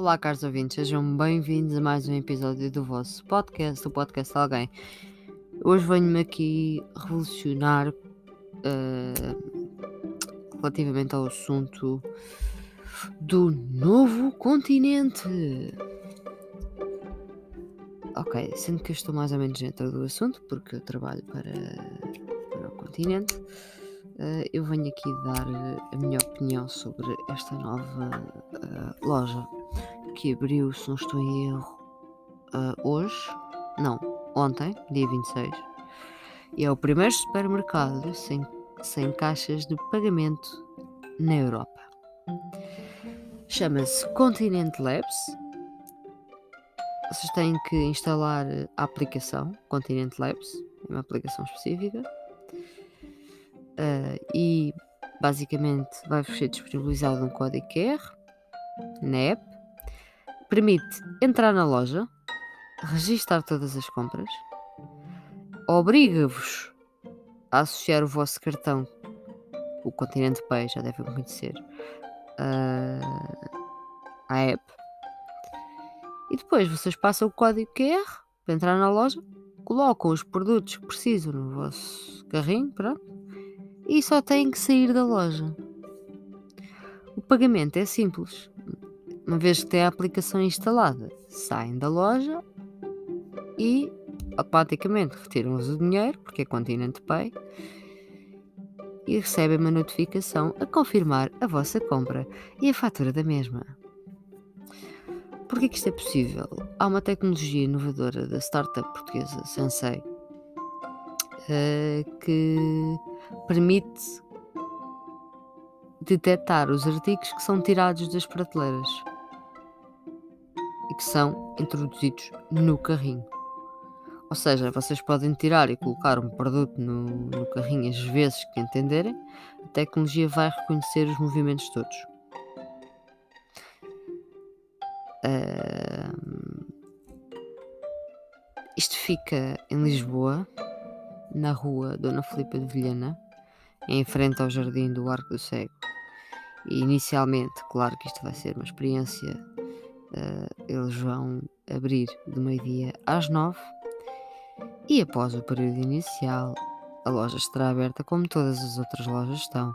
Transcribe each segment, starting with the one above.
Olá, caros ouvintes, sejam bem-vindos a mais um episódio do vosso podcast, o podcast de alguém. Hoje venho-me aqui revolucionar uh, relativamente ao assunto do novo continente. Ok, sendo que eu estou mais ou menos dentro do assunto, porque eu trabalho para, para o continente, uh, eu venho aqui dar a minha opinião sobre esta nova uh, loja que abriu, se não estou em erro, uh, hoje, não, ontem, dia 26, e é o primeiro supermercado sem, sem caixas de pagamento na Europa. Chama-se Continent Labs. Vocês têm que instalar a aplicação Continent Labs, é uma aplicação específica, uh, e basicamente vai-vos ser disponibilizado um código QR na app permite entrar na loja, registar todas as compras, obriga-vos a associar o vosso cartão, o Continente Pay, já devem conhecer, uh, à app. E depois vocês passam o código QR para entrar na loja, colocam os produtos que precisam no vosso carrinho, pronto, e só têm que sair da loja. O pagamento é simples uma vez que têm a aplicação instalada, saem da loja e automaticamente retiram-vos o dinheiro, porque é Continente Pay, e recebem uma notificação a confirmar a vossa compra e a fatura da mesma. Por que isto é possível? Há uma tecnologia inovadora da startup portuguesa Sensei uh, que permite detectar os artigos que são tirados das prateleiras que são introduzidos no carrinho. Ou seja, vocês podem tirar e colocar um produto no, no carrinho as vezes que entenderem, a tecnologia vai reconhecer os movimentos todos. Uh, isto fica em Lisboa, na rua Dona Filipa de Vilhena, em frente ao Jardim do Arco do Cego. E inicialmente, claro que isto vai ser uma experiência Uh, eles vão abrir do meio-dia às nove e após o período inicial a loja estará aberta como todas as outras lojas estão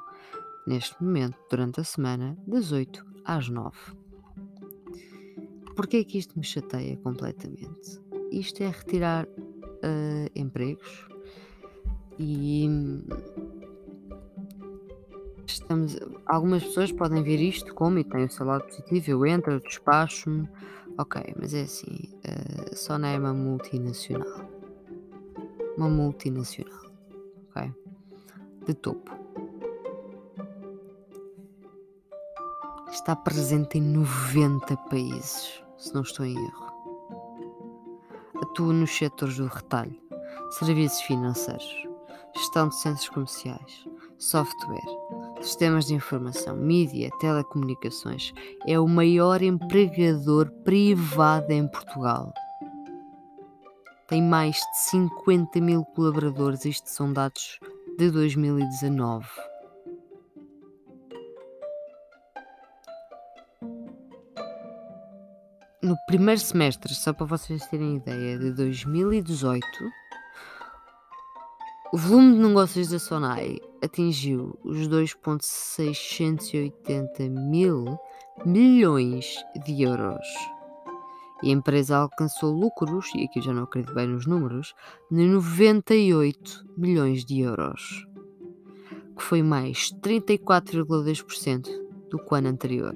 neste momento durante a semana das 8 às 9. Porquê é que isto me chateia completamente? Isto é retirar uh, empregos e estamos, algumas pessoas podem ver isto como e tem o seu lado positivo, eu entro, eu despacho-me, ok, mas é assim, uh, só não é uma multinacional. Uma multinacional, ok? De topo. Está presente em 90 países, se não estou em erro. Atua nos setores do retalho, serviços financeiros, gestão de centros comerciais, software, sistemas de informação, mídia, telecomunicações. É o maior empregador privado em Portugal. Tem mais de 50 mil colaboradores, isto são dados de 2019. No primeiro semestre, só para vocês terem ideia, de 2018, o volume de negócios da Sonai atingiu os 2,680 mil milhões de euros. E a empresa alcançou lucros, e aqui já não acredito bem nos números, de 98 milhões de euros, que foi mais 34,2% do que o ano anterior.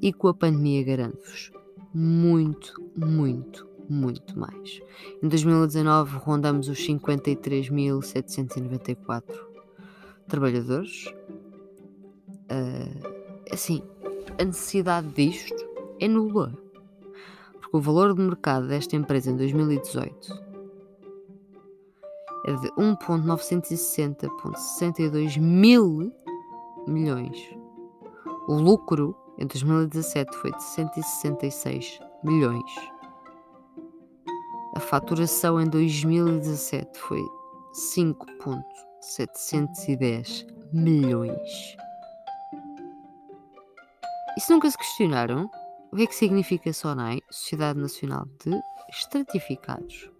E com a pandemia, garanto-vos, muito, muito, muito mais. Em 2019 rondamos os 53.794 trabalhadores. Uh, assim, a necessidade disto é nula. Porque o valor de mercado desta empresa em 2018 é de 1.960.62 mil milhões. O lucro em 2017 foi de 166 milhões. A faturação em 2017 foi 5.710 milhões. E se nunca se questionaram O que é que significa SONAI? Sociedade Nacional de Estratificados.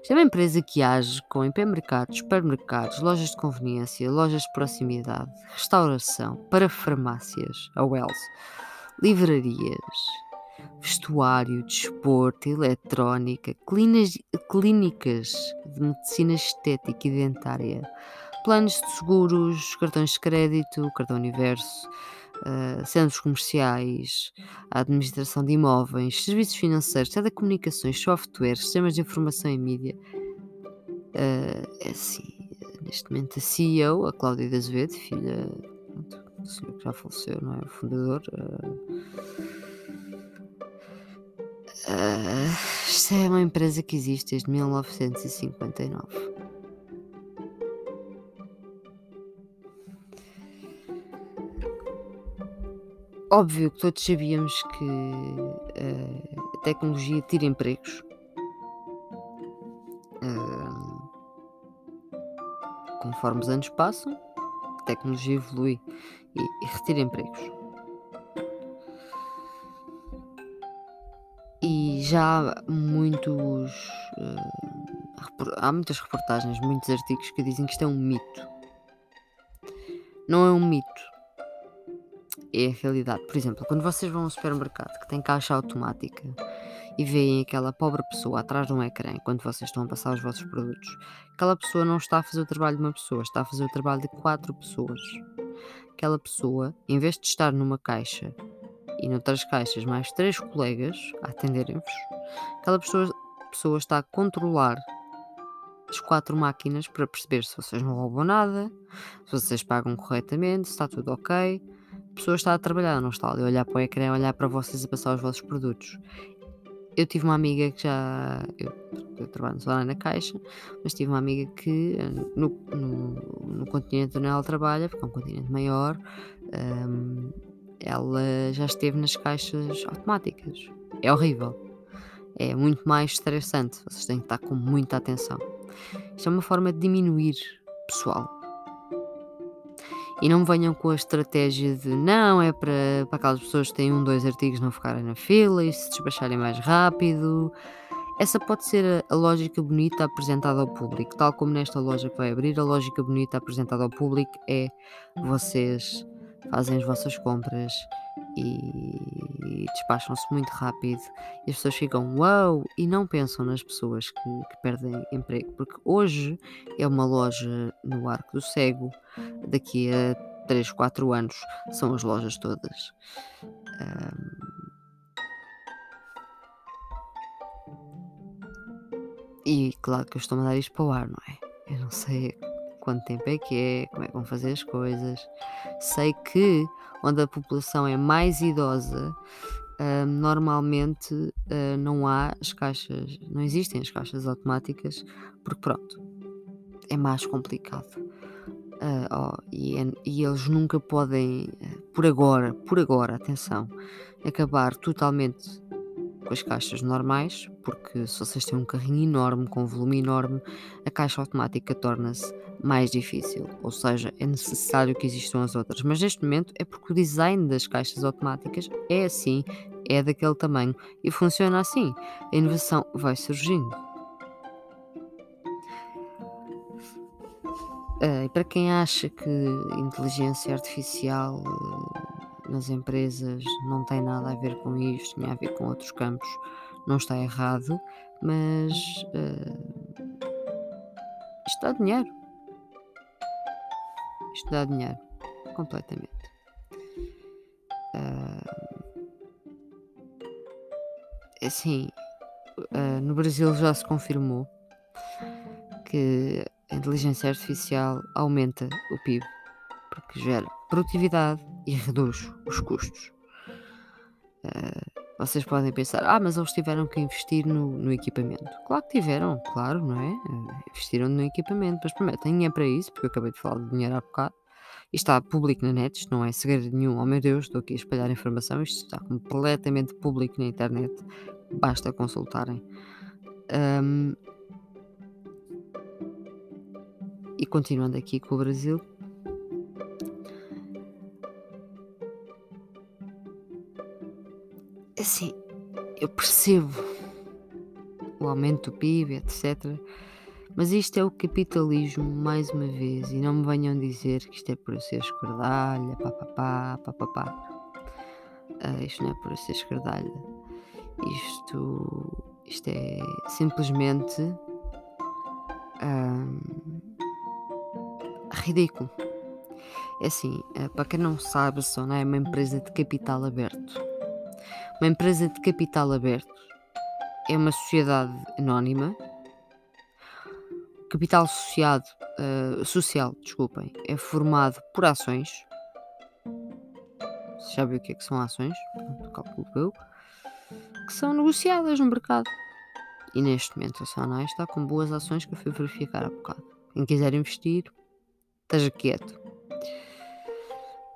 Isto é uma empresa que age com hipermercados, supermercados, lojas de conveniência, lojas de proximidade, restauração, para farmácias, a Wells, livrarias, vestuário, desporto, eletrónica, clínicas de medicina estética e dentária, planos de seguros, cartões de crédito, cartão universo, uh, centros comerciais, administração de imóveis, serviços financeiros, telecomunicações, software, sistemas de informação e mídia. Uh, é assim, neste momento a CEO, a Cláudia de Azevedo, filha do senhor que já faleceu, não é? O fundador. Uh, Uh, isto é uma empresa que existe desde 1959. Óbvio que todos sabíamos que uh, a tecnologia tira empregos. Uh, conforme os anos passam, a tecnologia evolui e, e retira empregos. Já há muitos. Uh, há muitas reportagens, muitos artigos que dizem que isto é um mito. Não é um mito. É a realidade. Por exemplo, quando vocês vão a um supermercado que tem caixa automática e veem aquela pobre pessoa atrás de um ecrã enquanto vocês estão a passar os vossos produtos, aquela pessoa não está a fazer o trabalho de uma pessoa, está a fazer o trabalho de quatro pessoas. Aquela pessoa, em vez de estar numa caixa e noutras caixas mais três colegas a atenderem-vos, aquela pessoa, pessoa está a controlar as quatro máquinas para perceber se vocês não roubam nada, se vocês pagam corretamente, se está tudo ok. A pessoa está a trabalhar, não está ali a olhar para o ecrã, a olhar para vocês a passar os vossos produtos. Eu tive uma amiga que já. Eu, eu trabalho na caixa, mas tive uma amiga que no, no, no continente onde ela trabalha, porque é um continente maior, um, ela já esteve nas caixas automáticas. É horrível. É muito mais estressante. Vocês têm que estar com muita atenção. Isto é uma forma de diminuir pessoal. E não venham com a estratégia de não, é para, para aquelas pessoas que têm um, dois artigos não ficarem na fila e se despacharem mais rápido. Essa pode ser a, a, lógica bonita apresentada ao público. Tal como nesta loja que vai abrir, a lógica bonita apresentada ao público é vocês fazem as vossas compras e despacham-se muito rápido e as pessoas ficam uau e não pensam nas pessoas que, que, perdem emprego porque hoje é uma loja no Arco do Cego daqui a 3, 4 anos são as lojas todas um... e claro que eu estou a mandar isto para o ar, não é? Eu não sei quanto tempo é que é, como é que vão fazer as coisas. Sei que onde a população é mais idosa, uh, normalmente uh, não há as caixas, não existem as caixas automáticas, porque pronto, é mais complicado. Uh, oh, e, é, e, eles nunca podem, por agora, por agora, atenção, acabar totalmente com as caixas normais, porque se vocês têm um carrinho enorme, com um volume enorme, a caixa automática torna-se mais difícil, ou seja, é necessário que existam as outras. Mas neste momento é porque o design das caixas automáticas é assim, é daquele tamanho e funciona assim. A inovação vai surgindo. Uh, e para quem acha que inteligência artificial uh, nas empresas não tem nada a ver com isto, tem a ver com outros campos, não está errado, mas uh, isto dá dinheiro. Isto dá dinheiro. Completamente. Uh, assim, uh, no Brasil já se confirmou que a inteligência artificial aumenta o PIB porque gera produtividade e reduz os custos. Uh, vocês podem pensar, ah, mas eles tiveram que investir no, no, equipamento. Claro que tiveram, claro, não é? Investiram no equipamento, mas primeiro têm dinheiro para isso, porque eu acabei de falar de dinheiro há bocado. Isto está público na net, isto não é segredo nenhum. Oh meu Deus, estou aqui a espalhar informação, isto está completamente público na internet. Basta consultarem. Um, e continuando aqui com o Brasil, assim, eu percebo o aumento do PIB, etc. Mas isto é o capitalismo, mais uma vez, e não me venham dizer que isto é por eu ser esquerdalha, papapá, papapá. Uh, isto não é por eu ser esquerdalha. Isto, isto é simplesmente um, ridículo. É assim, uh, para quem não sabe, a Sona é uma empresa de capital aberto. Uma empresa de capital aberto é uma sociedade anónima capital associado, uh, social, desculpem, é formado por ações. Se já viu o que é que são ações, pronto, calculo eu, que são negociadas no mercado. E neste momento a Sonai está com boas ações que eu fui verificar há bocado. Quem quiser investir, esteja quieto.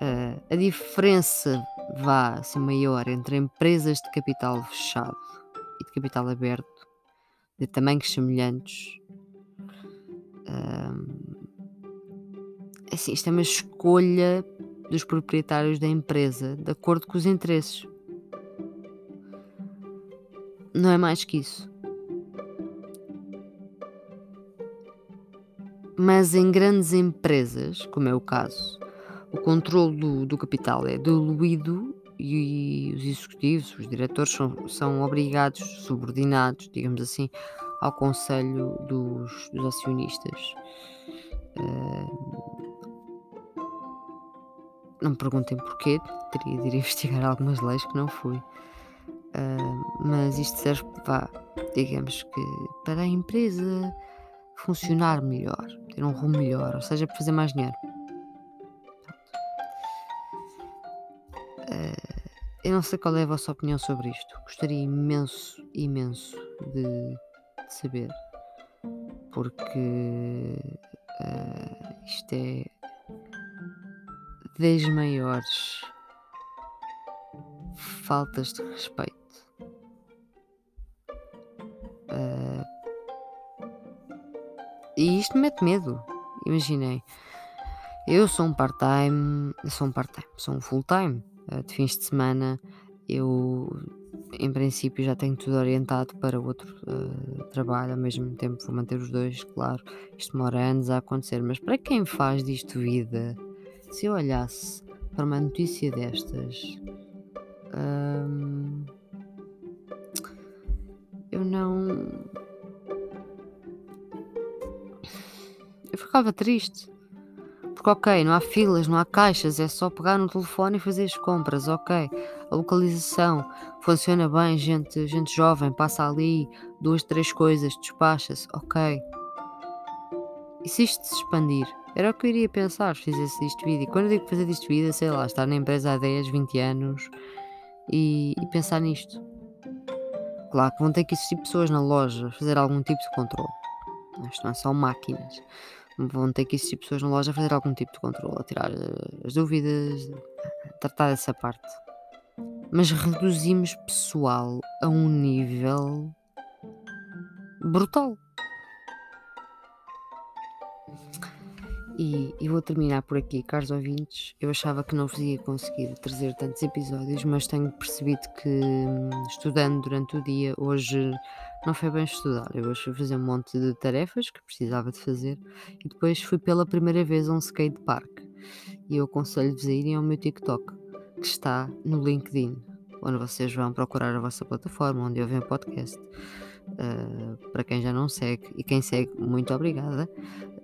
Uh, a diferença vá assim, maior entre empresas de capital fechado e de capital aberto, de tamanhos semelhantes, assim, isto é uma escolha dos proprietários da empresa de acordo com os interesses. Não é mais que isso. Mas em grandes empresas, como é o caso, o controle do, do capital é diluído e os executivos, os diretores, são, são obrigados, subordinados, digamos assim, ao conselho dos, dos acionistas. Uh, não me perguntem porquê, teria de ir investigar algumas leis que não fui. Uh, mas isto serve, vá, digamos que para a empresa funcionar melhor, ter um rumo melhor, ou seja, para fazer mais dinheiro. Eu não sei qual é a vossa opinião sobre isto. Gostaria imenso, imenso de, de saber. Porque uh, isto é das maiores faltas de respeito. Uh, e isto me mete medo. Imaginei. Eu sou um part-time, sou um part-time, sou um full-time. Uh, de fins de semana eu em princípio já tenho tudo orientado para outro uh, trabalho, ao mesmo tempo vou manter os dois, claro. Isto demora anos a acontecer, mas para quem faz disto vida, se eu olhasse para uma notícia destas, hum, eu não. Eu ficava triste. Porque, ok, não há filas, não há caixas, é só pegar no telefone e fazer as compras, ok. A localização funciona bem, gente, gente jovem passa ali, duas, três coisas, despacha-se, ok. E se isto se expandir? Era o que eu iria pensar se fizesse isto vida. E quando eu digo fazer isto vida, sei lá, estar na empresa há 10, 20 anos e, e pensar nisto. Claro que vão ter que existir pessoas na loja, fazer algum tipo de controle. Isto não é só máquinas. Vão ter que existir pessoas na loja a fazer algum tipo de controle, a tirar eh, as dúvidas, a tratar dessa parte. Mas reduzimos pessoal a um nível brutal. E, e, vou terminar por aqui, caros ouvintes. Eu achava que não vos ia conseguir trazer tantos episódios, mas tenho percebido que, hum, estudando durante o dia, hoje não foi bem estudar. Eu hoje fui fazer um monte de tarefas que precisava de fazer e depois fui pela primeira vez a um skate park. E eu aconselho-vos a irem ao meu TikTok, que está no LinkedIn, onde vocês vão procurar a vossa plataforma, onde ouvem o podcast. Uh, para quem já não segue e quem segue, muito obrigada.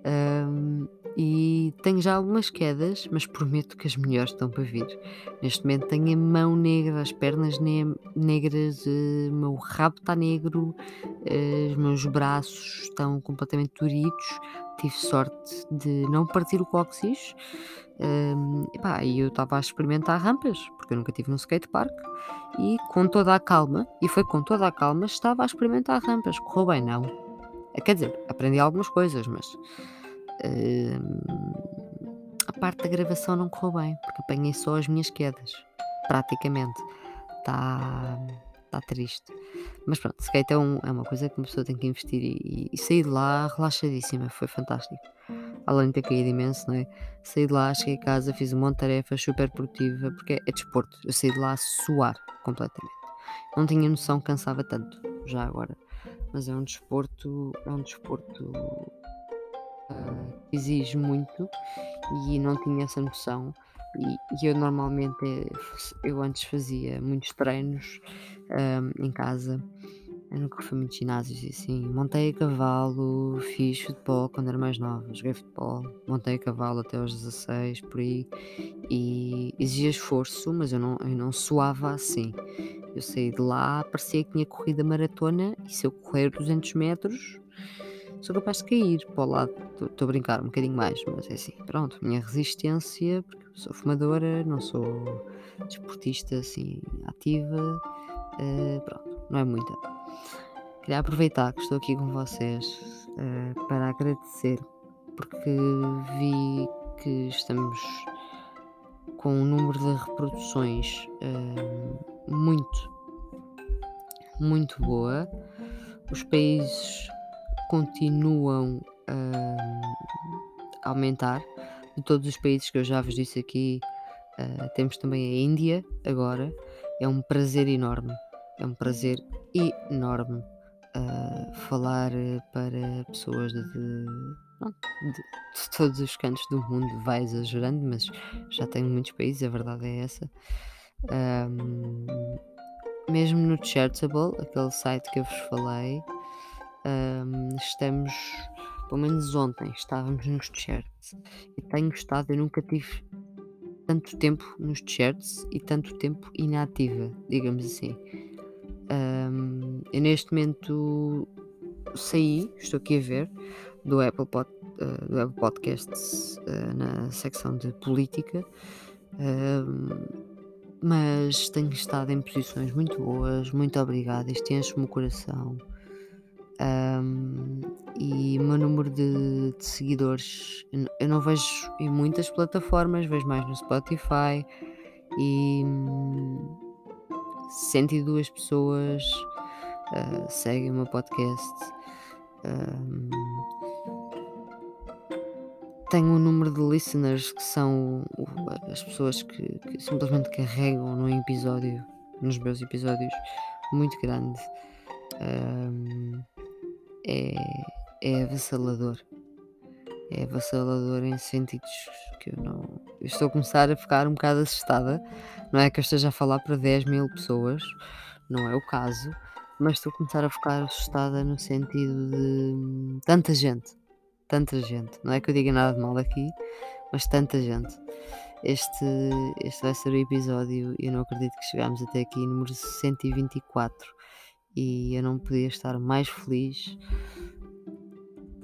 Um, e tenho já algumas quedas, mas prometo que as melhores estão para vir. Neste momento tenho a mão negra, as pernas ne negras, uh, o meu rabo está negro, uh, os meus braços estão completamente duridos. Tive sorte de não partir o cóccix. Um, e eu estava a experimentar rampas, porque eu nunca tive num skatepark, e com toda a calma, e foi com toda a calma, estava a experimentar rampas. Correu bem, não? Quer dizer, aprendi algumas coisas, mas a parte da gravação não correu bem, porque apanhei só as minhas quedas, praticamente. Está tá triste. Mas pronto, skate é, um, é uma coisa que uma pessoa tem que investir e, e sair de lá relaxadíssima, foi fantástico. Além de ter caído imenso, não é? Saí de lá, cheguei a casa, fiz um monte de tarefas super produtiva, porque é desporto. Eu saí de lá a suar completamente. Não tinha noção que cansava tanto, já agora. Mas é um desporto, é um desporto uh, exige muito e não tinha essa noção. E, e eu normalmente, eu antes fazia muitos treinos um, em casa eu nunca fui muito ginásios e assim. Montei a cavalo, fiz futebol quando era mais nova, joguei futebol, montei a cavalo até aos 16, por aí. E exigia esforço, mas eu não, eu não suava assim. Eu saí de lá, parecia que tinha corrido a maratona e se eu correr 200 metros, sou capaz de cair para o lado. Estou a brincar um bocadinho mais, mas é assim. Pronto, minha resistência, porque sou fumadora, não sou desportista assim ativa, uh, pronto, não é muita. Queria aproveitar que estou aqui com vocês uh, para agradecer, porque vi que estamos com um número de reproduções uh, muito, muito boa. Os países continuam a aumentar. De todos os países que eu já vos disse aqui, uh, temos também a Índia agora. É um prazer enorme. É um prazer enorme uh, falar para pessoas de, de, de, todos os cantos do mundo. Vai exagerando, mas já tenho muitos países, a verdade é essa. Um, mesmo no Charitable, aquele site que eu vos falei, um, estamos, pelo menos ontem, estávamos nos charts e tenho estado, eu nunca tive tanto tempo nos charts e tanto tempo inativa, digamos assim. Um, eu neste momento saí, estou aqui a ver, do Apple, Pod, uh, do Apple Podcasts uh, na secção de política, mas tenho estado em posições muito boas, muito obrigada, isto enche-me o coração. Um, e o meu número de, de, seguidores eu não vejo em muitas plataformas, vejo mais no Spotify e 102 hum, pessoas uh, seguem o meu podcast. Um, tenho um número de listeners que são as pessoas que, que simplesmente carregam no episódio, nos meus episódios, muito grande. É, é avassalador. É avassalador em sentidos que eu não. Eu estou a começar a ficar um bocado assustada. Não é que eu esteja a falar para 10 mil pessoas, não é o caso, mas estou a começar a ficar assustada no sentido de tanta gente. Tanta gente. Não é que eu diga nada de mal aqui, mas tanta gente. Este, este vai ser o episódio, eu não acredito que chegámos até aqui, número 124 e eu não podia estar mais feliz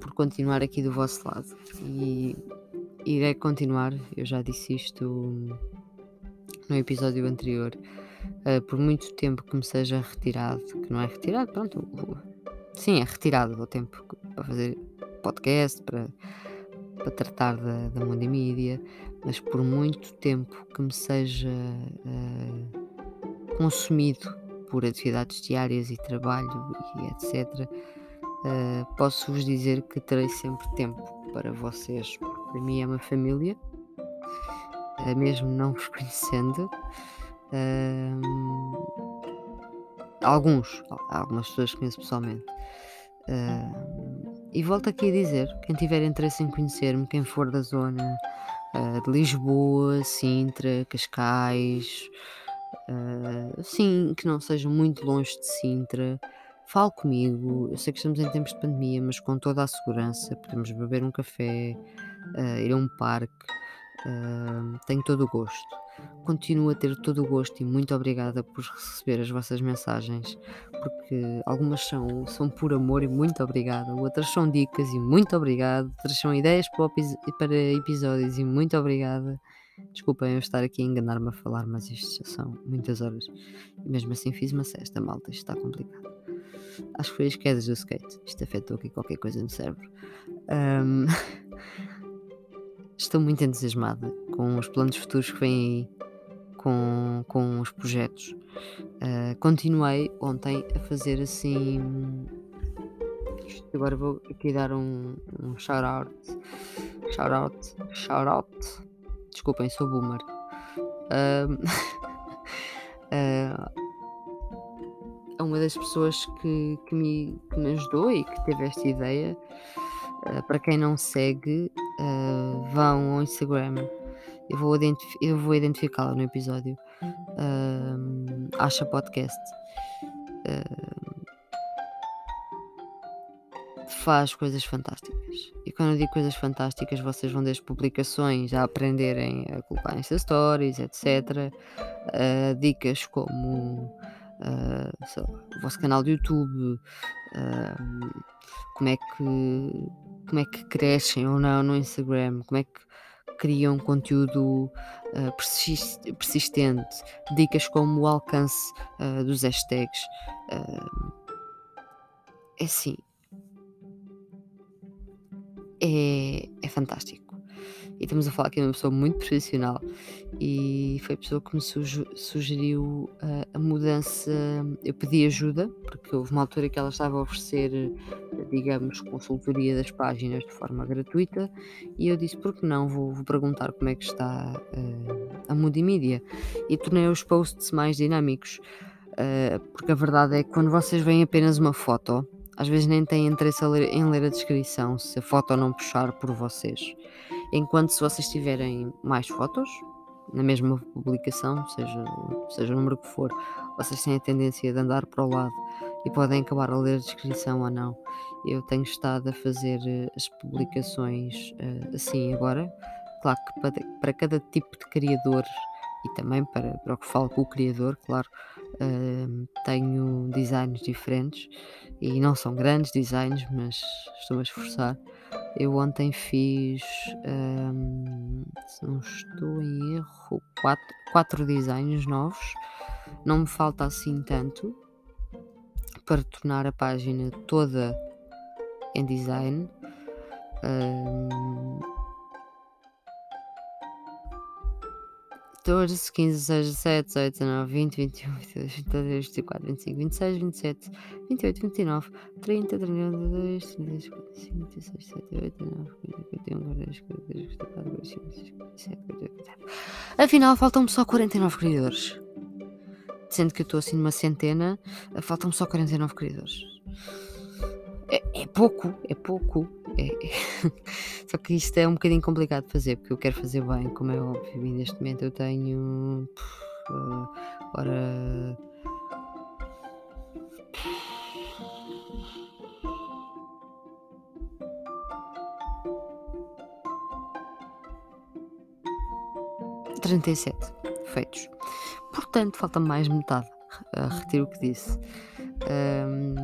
por continuar aqui do vosso lado. E irei continuar, eu já disse isto no episódio anterior, uh, por muito tempo que me seja retirado, que não é retirado, pronto, sim, é retirado do tempo para fazer podcast, para, para tratar da, da Mídia, mas por muito tempo que me seja uh, consumido por atividades diárias e trabalho e etc., uh, eh, posso-vos dizer que terei sempre tempo para vocês, para mim é uma família, uh, mesmo não vos conhecendo. Uh, alguns, algumas pessoas conheço pessoalmente. e volto aqui a dizer: quem tiver interesse em conhecer-me, quem for da zona de Lisboa, Sintra, Cascais, uh, sim, que não seja muito longe de Sintra. Fale comigo. Eu sei que estamos em tempos de pandemia, mas com toda a segurança. Podemos beber um café, uh, ir a um parque. Uh, tenho todo o gosto. Continuo a ter todo o gosto e muito obrigada por receber as vossas mensagens, porque algumas são, são por amor e muito obrigada, outras são dicas e muito obrigada, outras são ideias para episódios e muito obrigada. Desculpem eu estar aqui a enganar-me a falar, mas isto já são muitas horas. E mesmo assim fiz uma cesta, malta. Isto está complicado. Acho que foi as quedas do skate. Isto afetou aqui qualquer coisa no cérebro. Um... Estou muito entusiasmada com os planos futuros que vêm aí, com, com os projetos. Uh, continuei ontem a fazer assim. Agora vou aqui dar um, um shout out. Shout out. Shout out Desculpem, sou boomer. Uh, uh, uma das pessoas que, que, me, que me ajudou e que teve esta ideia. Uh, para quem não segue, uh, vão ao Instagram. Eu vou, identif eu vou identificá-la no episódio. Uh, acha podcast. Faz coisas fantásticas. E quando eu digo coisas fantásticas, vocês vão desde publicações a aprenderem a colocar Insta Stories, etc. dicas como uh, lá, o vosso canal do YouTube, uh, como é que como é que crescem ou não no Instagram, como é que criam conteúdo uh, persist persistente, dicas como o alcance dos hashtags. é assim, é, é fantástico. E estamos a falar que é uma pessoa muito profissional e foi a pessoa que me sugeriu a, a mudança. Eu pedi ajuda, porque houve uma altura que ela estava a oferecer, digamos, consultoria das páginas de forma gratuita e eu disse: por que não? Vou, vou perguntar como é que está uh, a multimídia e tornei os posts mais dinâmicos. Uh, porque a verdade é que quando vocês veem apenas uma foto, às vezes nem têm interesse ler, em ler a descrição se a foto não puxar por vocês. Enquanto se vocês tiverem mais fotos, na mesma publicação, seja, seja o número que for, vocês têm a tendência de andar para o lado e podem acabar a ler a descrição ou não. Eu tenho estado a fazer eh, as publicações uh, assim agora. Claro que para, para, cada tipo de criador e também para, para o que falo com o criador, claro, uh, tenho designs diferentes e não são grandes designs, mas estou-me a esforçar. Eu ontem fiz, um, se não estou em erro, quatro, quatro designs novos. Não me falta assim tanto para tornar a página toda em design. Um, 14, 15, 16, 17, 18, 19, 20, 21, 22, 23, 24, 25, 26, 27, 28, 29, 30, 31, 32, 33, 45, 26, 27, 28, 29, 50, 51, 42, 43, 44, 45, 46, 47, 48, 47. Afinal, faltam-me só 49 criadores. Sendo que eu estou assim numa centena, faltam-me só 49 criadores. É, é pouco, é pouco. É, é. Só que isto é um bocadinho complicado de fazer, porque eu quero fazer bem, como é óbvio, e neste momento eu tenho. Uh, ora. Trinta e sete feitos. Portanto, falta mais metade. Uh, retiro o que disse. Um,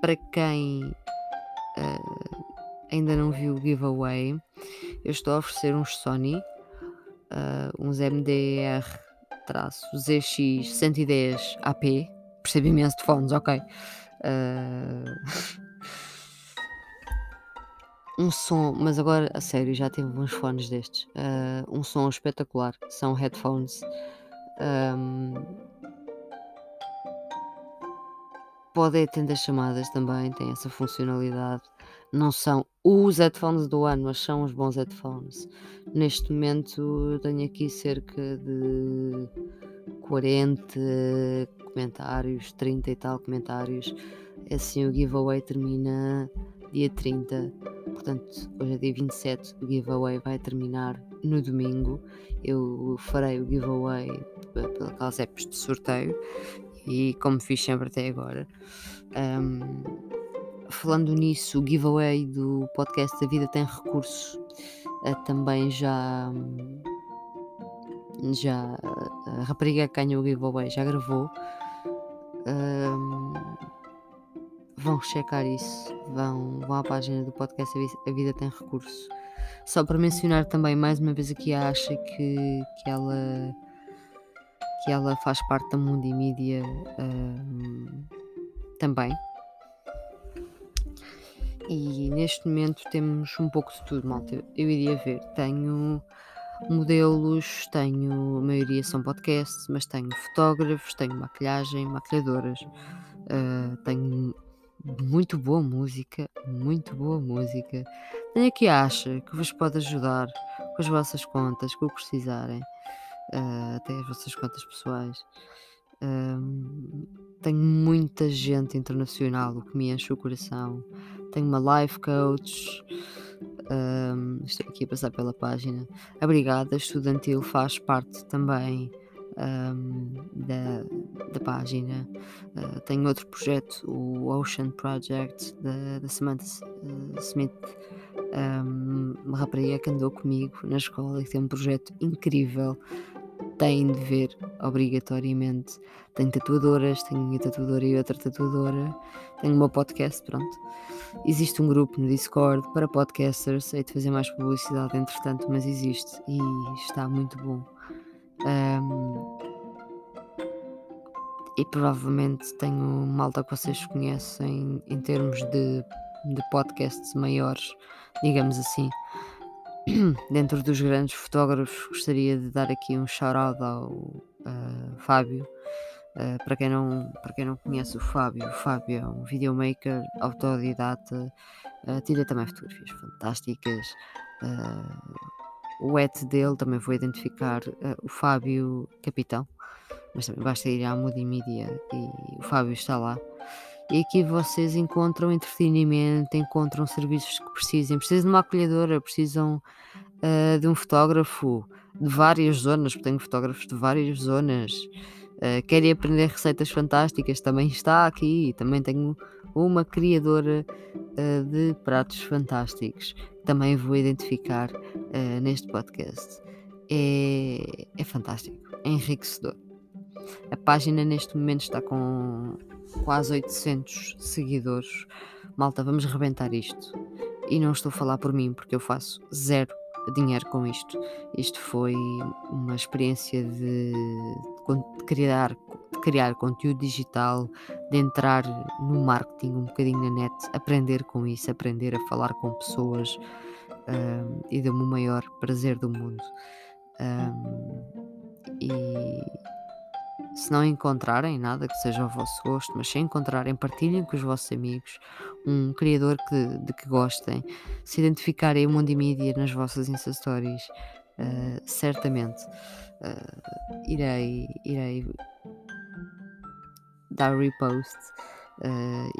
para quem uh, ainda não viu o giveaway, eu estou a oferecer uns Sony, uh, uns MDR-ZX 110 AP, percebo imenso de fones, ok. Uh, um som, mas agora a sério, já tive uns fones destes. Uh, um som espetacular, são headphones. Um, pode atender chamadas também, tem essa funcionalidade. Não são os headphones do ano, mas são os bons headphones. Neste momento tenho aqui cerca de 40 comentários, 30 e tal comentários. Assim o giveaway termina dia 30. Portanto, hoje é dia 27, o giveaway vai terminar no domingo. Eu farei o giveaway pelas apps de sorteio e como fiz sempre até agora. Um, falando nisso, o giveaway do podcast A Vida Tem Recurso uh, também já. Já. A rapariga que ganhou o giveaway já gravou. Um, vão checar isso, vão, vão à página do podcast A Vida Tem Recurso. Só para mencionar também mais uma vez aqui a Acha que, que ela que ela faz parte da Mundimídia uh, também. E neste momento temos um pouco de tudo, malta. Eu iria ver. Tenho modelos, tenho, a maioria são podcasts, mas tenho fotógrafos, tenho maquilhagem, maquilhadoras, uh, tenho muito boa música, muito boa música. Tenho aqui Acha que vos pode ajudar com as vossas contas, com o que precisarem uh, até as vossas contas pessoais. Um, tenho muita gente internacional, o que me enche o coração. Tenho uma life coach. Um, estou aqui a passar pela página. A Brigada Estudantil faz parte também um, da, da página. Uh, tenho outro projeto, o Ocean Project, da, da Samantha uh, Smith, um, uma rapariga que andou comigo na escola e tem um projeto incrível. Têm de ver obrigatoriamente. Tenho tatuadoras, tenho minha tatuadora e outra tatuadora. Tenho meu podcast, pronto. Existe um grupo no Discord para podcasters. Hei de fazer mais publicidade, entretanto, mas existe e está muito bom. Um, e provavelmente tenho malta que vocês conhecem em termos de, de podcasts maiores, digamos assim. Dentro dos grandes fotógrafos, gostaria de dar aqui um shout-out ao uh, Fábio. Uh, para, quem não, para quem não conhece o Fábio, o Fábio é um videomaker autodidata, uh, tira também fotografias fantásticas. Uh, o et dele, também vou identificar uh, o Fábio Capitão, mas também basta ir à Moody Media e o Fábio está lá. E aqui vocês encontram entretenimento, encontram serviços que precisem. Precisam de uma acolhedora, precisam uh, de um fotógrafo de várias zonas, porque tenho fotógrafos de várias zonas. Uh, querem aprender receitas fantásticas, também está aqui. Também tenho uma criadora uh, de pratos fantásticos também vou identificar uh, neste podcast. É, é fantástico, é enriquecedor. A página neste momento está com quase 800 seguidores. Malta, vamos rebentar isto. E não estou a falar por mim, porque eu faço zero dinheiro com isto. Isto foi uma experiência de, de criar, de criar conteúdo digital, de entrar no marketing um bocadinho na net, aprender com isso, aprender a falar com pessoas um, e deu-me o maior prazer do mundo. Um, e se não encontrarem nada que seja ao vosso gosto, mas se encontrarem, partilhem com os vossos amigos um criador que, de que gostem, se identificarem o Mundo Mídia nas vossas Insta Stories, uh, certamente uh, irei, irei dar repost uh,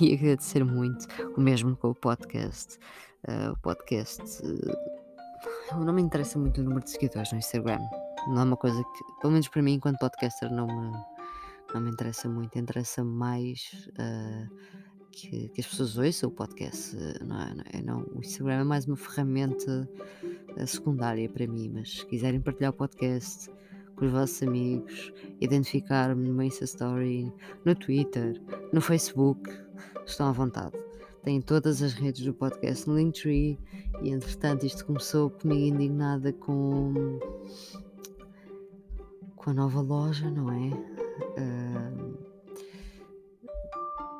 e, e, agradecer muito, o mesmo com o podcast. o podcast não me interessa muito o número de seguidores no Instagram não é uma coisa que, pelo menos para mim, enquanto podcaster, não me, não me interessa muito. Interessa-me mais uh, que, que, as pessoas ouçam o podcast. Não é, não é, não, o Instagram é mais uma ferramenta uh, secundária para mim, mas se quiserem partilhar o podcast com os vossos amigos, identificar-me no Insta Story, no Twitter, no Facebook, estão à vontade. Têm todas as redes do podcast no Linktree e entretanto isto começou comigo indignada com com a nova loja, não é?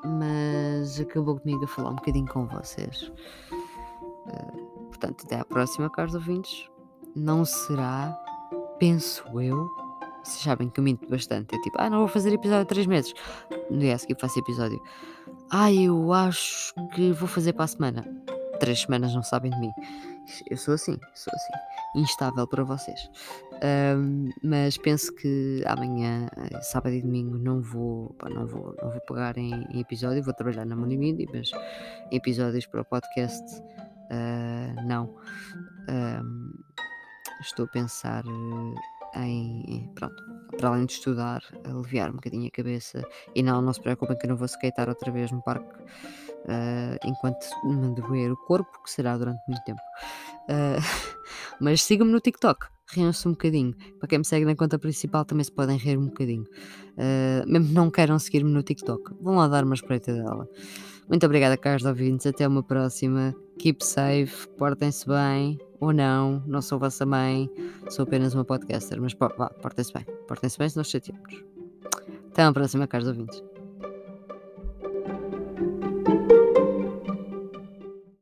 Mas acabou comigo a falar um bocadinho com vocês. Uh, portanto, até à próxima, caros ouvintes. Não será, penso eu. Vocês sabem que eu minto bastante. É tipo, ah, não vou fazer episódio há 3 meses. No dia a seguir faço episódio. Ah, eu acho que vou fazer para a semana. Três semanas não sabem de mim. Eu sou assim, sou assim. Instável para vocês. Um, mas penso que amanhã, eh, sábado e domingo, não vou, pá, não vou, não vou pegar em, em, episódio. Vou trabalhar na Monimidi, mas episódios para o podcast, uh, não. Um, estou a pensar em, pronto, para além de estudar, aliviar um bocadinho a cabeça. E não, não se preocupem que eu não vou skatear outra vez no parque uh, enquanto me doer o corpo, que será durante muito tempo. Uh, mas sigam-me no TikTok, riam-se um bocadinho. Para quem me segue na conta principal também se podem rir um bocadinho. Uh, mesmo não queiram seguir-me no TikTok, vão lá dar uma espreita dela. Muito obrigada, caros ouvintes. Até uma próxima. Keep safe, portem-se bem ou não. Não sou vossa mãe, sou apenas uma podcaster. Mas portem-se bem, portem-se bem, se nós chateamos. Até uma próxima, caros ouvintes.